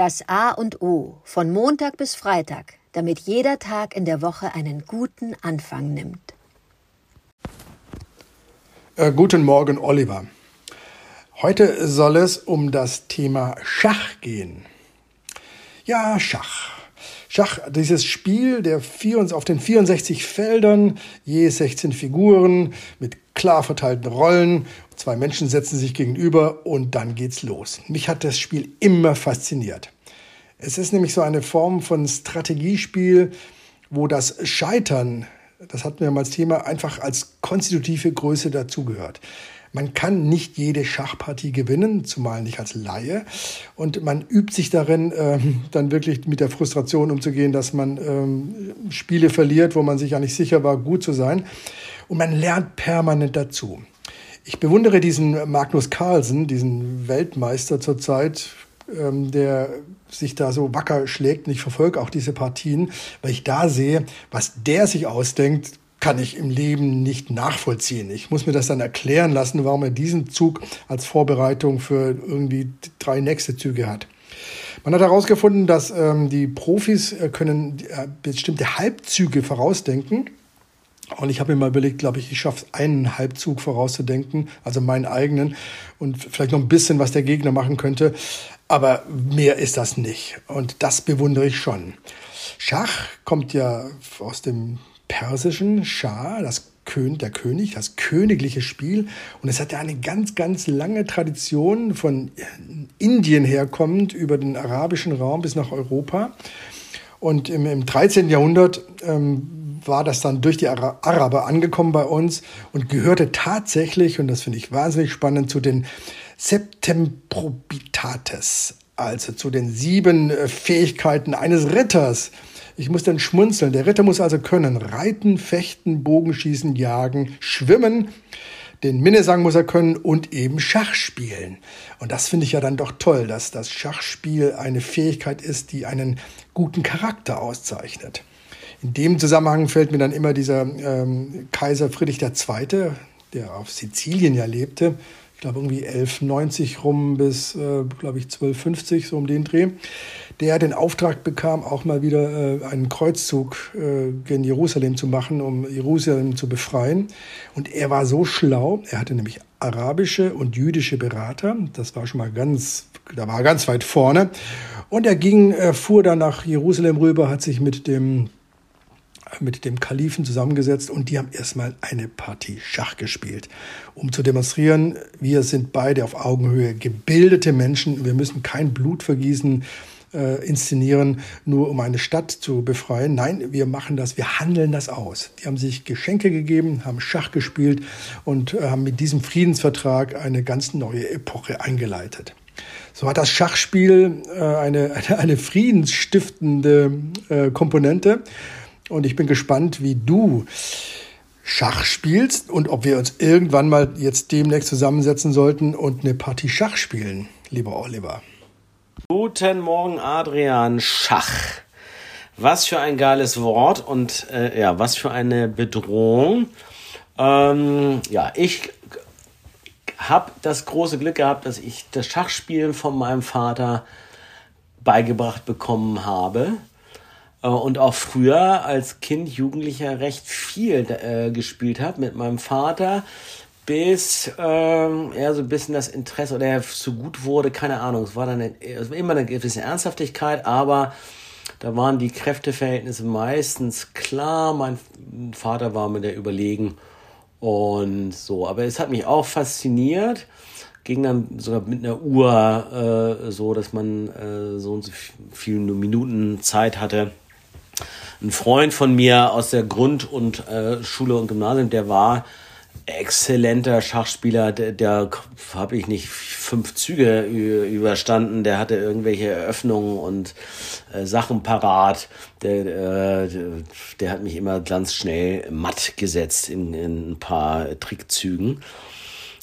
Das A und O von Montag bis Freitag, damit jeder Tag in der Woche einen guten Anfang nimmt. Äh, guten Morgen, Oliver. Heute soll es um das Thema Schach gehen. Ja, Schach. Schach, dieses Spiel der vier, auf den 64 Feldern, je 16 Figuren mit klar verteilten Rollen. Zwei Menschen setzen sich gegenüber und dann geht's los. Mich hat das Spiel immer fasziniert. Es ist nämlich so eine Form von Strategiespiel, wo das Scheitern, das hatten wir mal als Thema, einfach als konstitutive Größe dazugehört. Man kann nicht jede Schachpartie gewinnen, zumal nicht als Laie. Und man übt sich darin, ähm, dann wirklich mit der Frustration umzugehen, dass man ähm, Spiele verliert, wo man sich ja nicht sicher war, gut zu sein. Und man lernt permanent dazu. Ich bewundere diesen Magnus Carlsen, diesen Weltmeister zurzeit, ähm, der sich da so wacker schlägt. Und ich verfolge auch diese Partien, weil ich da sehe, was der sich ausdenkt, kann ich im Leben nicht nachvollziehen. Ich muss mir das dann erklären lassen, warum er diesen Zug als Vorbereitung für irgendwie drei nächste Züge hat. Man hat herausgefunden, dass ähm, die Profis äh, können äh, bestimmte Halbzüge vorausdenken. Und ich habe mir mal überlegt, glaube ich, ich schaffe es, einen Halbzug vorauszudenken, also meinen eigenen und vielleicht noch ein bisschen, was der Gegner machen könnte. Aber mehr ist das nicht. Und das bewundere ich schon. Schach kommt ja aus dem persischen Schah, das König, der König, das königliche Spiel. Und es hat ja eine ganz, ganz lange Tradition von Indien herkommend über den arabischen Raum bis nach Europa. Und im, im 13. Jahrhundert ähm, war das dann durch die Araber angekommen bei uns und gehörte tatsächlich, und das finde ich wahnsinnig spannend, zu den Septemprobitates, also zu den sieben äh, Fähigkeiten eines Ritters. Ich muss dann schmunzeln. Der Ritter muss also können reiten, fechten, Bogenschießen, jagen, schwimmen. Den Minnesang muss er können und eben Schach spielen. Und das finde ich ja dann doch toll, dass das Schachspiel eine Fähigkeit ist, die einen guten Charakter auszeichnet. In dem Zusammenhang fällt mir dann immer dieser ähm, Kaiser Friedrich II., der auf Sizilien ja lebte, ich glaube irgendwie 1190 rum bis, äh, glaube ich, 1250, so um den Dreh, der den Auftrag bekam, auch mal wieder äh, einen Kreuzzug äh, gen Jerusalem zu machen, um Jerusalem zu befreien. Und er war so schlau, er hatte nämlich arabische und jüdische Berater, das war schon mal ganz, da war er ganz weit vorne. Und er ging, er fuhr dann nach Jerusalem rüber, hat sich mit dem mit dem Kalifen zusammengesetzt und die haben erstmal eine Partie Schach gespielt, um zu demonstrieren, wir sind beide auf Augenhöhe gebildete Menschen, wir müssen kein Blut vergießen, äh, inszenieren, nur um eine Stadt zu befreien. Nein, wir machen das, wir handeln das aus. Die haben sich Geschenke gegeben, haben Schach gespielt und äh, haben mit diesem Friedensvertrag eine ganz neue Epoche eingeleitet. So hat das Schachspiel äh, eine, eine, eine friedensstiftende äh, Komponente. Und ich bin gespannt, wie du Schach spielst und ob wir uns irgendwann mal jetzt demnächst zusammensetzen sollten und eine Partie Schach spielen, lieber Oliver. Guten Morgen, Adrian. Schach. Was für ein geiles Wort und äh, ja, was für eine Bedrohung. Ähm, ja, ich habe das große Glück gehabt, dass ich das Schachspielen von meinem Vater beigebracht bekommen habe. Äh, und auch früher als Kind, Jugendlicher recht viel äh, gespielt habe mit meinem Vater, bis ähm, er so ein bisschen das Interesse oder er so gut wurde, keine Ahnung. Es war dann es war immer eine gewisse Ernsthaftigkeit, aber da waren die Kräfteverhältnisse meistens klar. Mein Vater war mir der überlegen und so. Aber es hat mich auch fasziniert. Ging dann sogar mit einer Uhr äh, so, dass man äh, so und so viele Minuten Zeit hatte ein Freund von mir aus der Grund- und äh, Schule und Gymnasium, der war exzellenter Schachspieler, der, der habe ich nicht fünf Züge überstanden, der hatte irgendwelche Eröffnungen und äh, Sachen parat. Der, äh, der hat mich immer ganz schnell matt gesetzt in, in ein paar Trickzügen.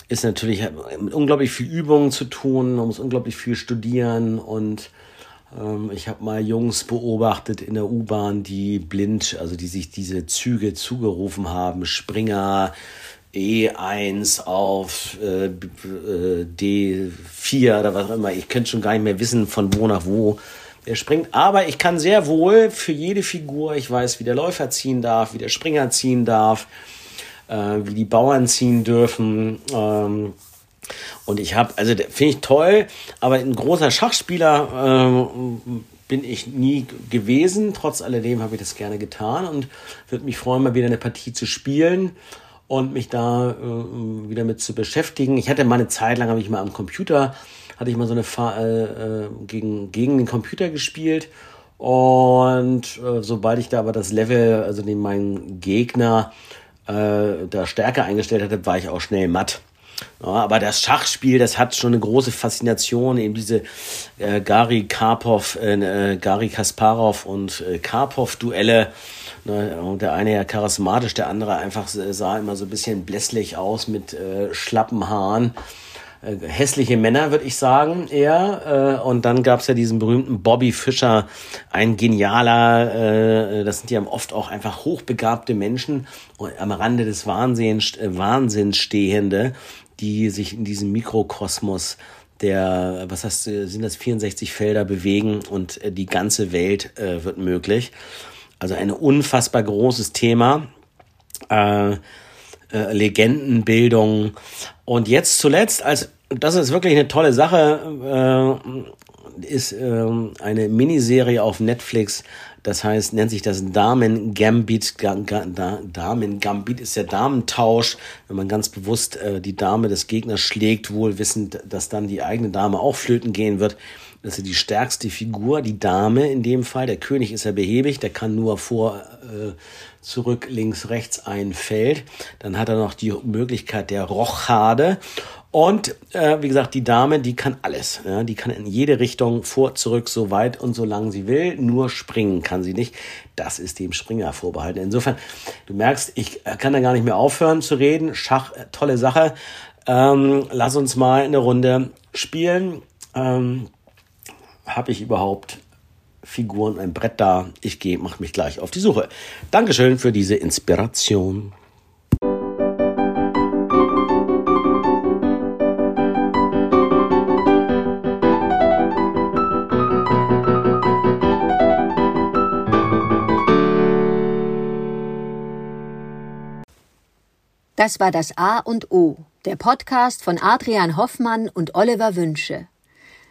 Ist natürlich mit unglaublich viel Übungen zu tun, man muss unglaublich viel studieren und ich habe mal Jungs beobachtet in der U-Bahn, die blind, also die sich diese Züge zugerufen haben. Springer, E1 auf äh, äh D4 oder was auch immer. Ich könnte schon gar nicht mehr wissen, von wo nach wo er springt. Aber ich kann sehr wohl für jede Figur, ich weiß, wie der Läufer ziehen darf, wie der Springer ziehen darf, äh, wie die Bauern ziehen dürfen. Ähm, und ich habe, also finde ich toll, aber ein großer Schachspieler äh, bin ich nie gewesen. Trotz alledem habe ich das gerne getan und würde mich freuen, mal wieder eine Partie zu spielen und mich da äh, wieder mit zu beschäftigen. Ich hatte mal eine Zeit lang, habe ich mal am Computer, hatte ich mal so eine Fa äh, äh, gegen, gegen den Computer gespielt. Und äh, sobald ich da aber das Level, also den mein Gegner äh, da stärker eingestellt hatte, war ich auch schnell matt. Ja, aber das Schachspiel, das hat schon eine große Faszination, eben diese äh, Gary Karpov, äh, äh Gary Kasparov und äh, Karpov-Duelle. Ne, der eine ja charismatisch, der andere einfach sah immer so ein bisschen blässlich aus mit äh, schlappen Haaren. Äh, hässliche Männer, würde ich sagen, eher. Äh, und dann gab's ja diesen berühmten Bobby Fischer, ein genialer, äh, das sind ja oft auch einfach hochbegabte Menschen am Rande des Wahnsinns, äh, Wahnsinns stehende, die sich in diesem Mikrokosmos der, was heißt, sind das 64 Felder bewegen und äh, die ganze Welt äh, wird möglich. Also ein unfassbar großes Thema. Äh, äh, Legendenbildung. Und jetzt zuletzt, als das ist wirklich eine tolle Sache, äh, ist äh, eine Miniserie auf Netflix. Das heißt, nennt sich das Damen Gambit. Damen Gambit ist der Damentausch, wenn man ganz bewusst äh, die Dame des Gegners schlägt, wohl wissend, dass dann die eigene Dame auch flöten gehen wird. Das ist die stärkste Figur, die Dame in dem Fall. Der König ist ja behäbig, der kann nur vor, äh, zurück, links, rechts ein Feld. Dann hat er noch die Möglichkeit der Rochade. Und äh, wie gesagt, die Dame, die kann alles. Ja? Die kann in jede Richtung, vor, zurück, so weit und so lang sie will. Nur springen kann sie nicht. Das ist dem Springer vorbehalten. Insofern, du merkst, ich kann da gar nicht mehr aufhören zu reden. Schach, äh, tolle Sache. Ähm, lass uns mal eine Runde spielen. Ähm, habe ich überhaupt Figuren, ein Brett da? Ich gehe, mache mich gleich auf die Suche. Dankeschön für diese Inspiration. Das war das A und O, der Podcast von Adrian Hoffmann und Oliver Wünsche.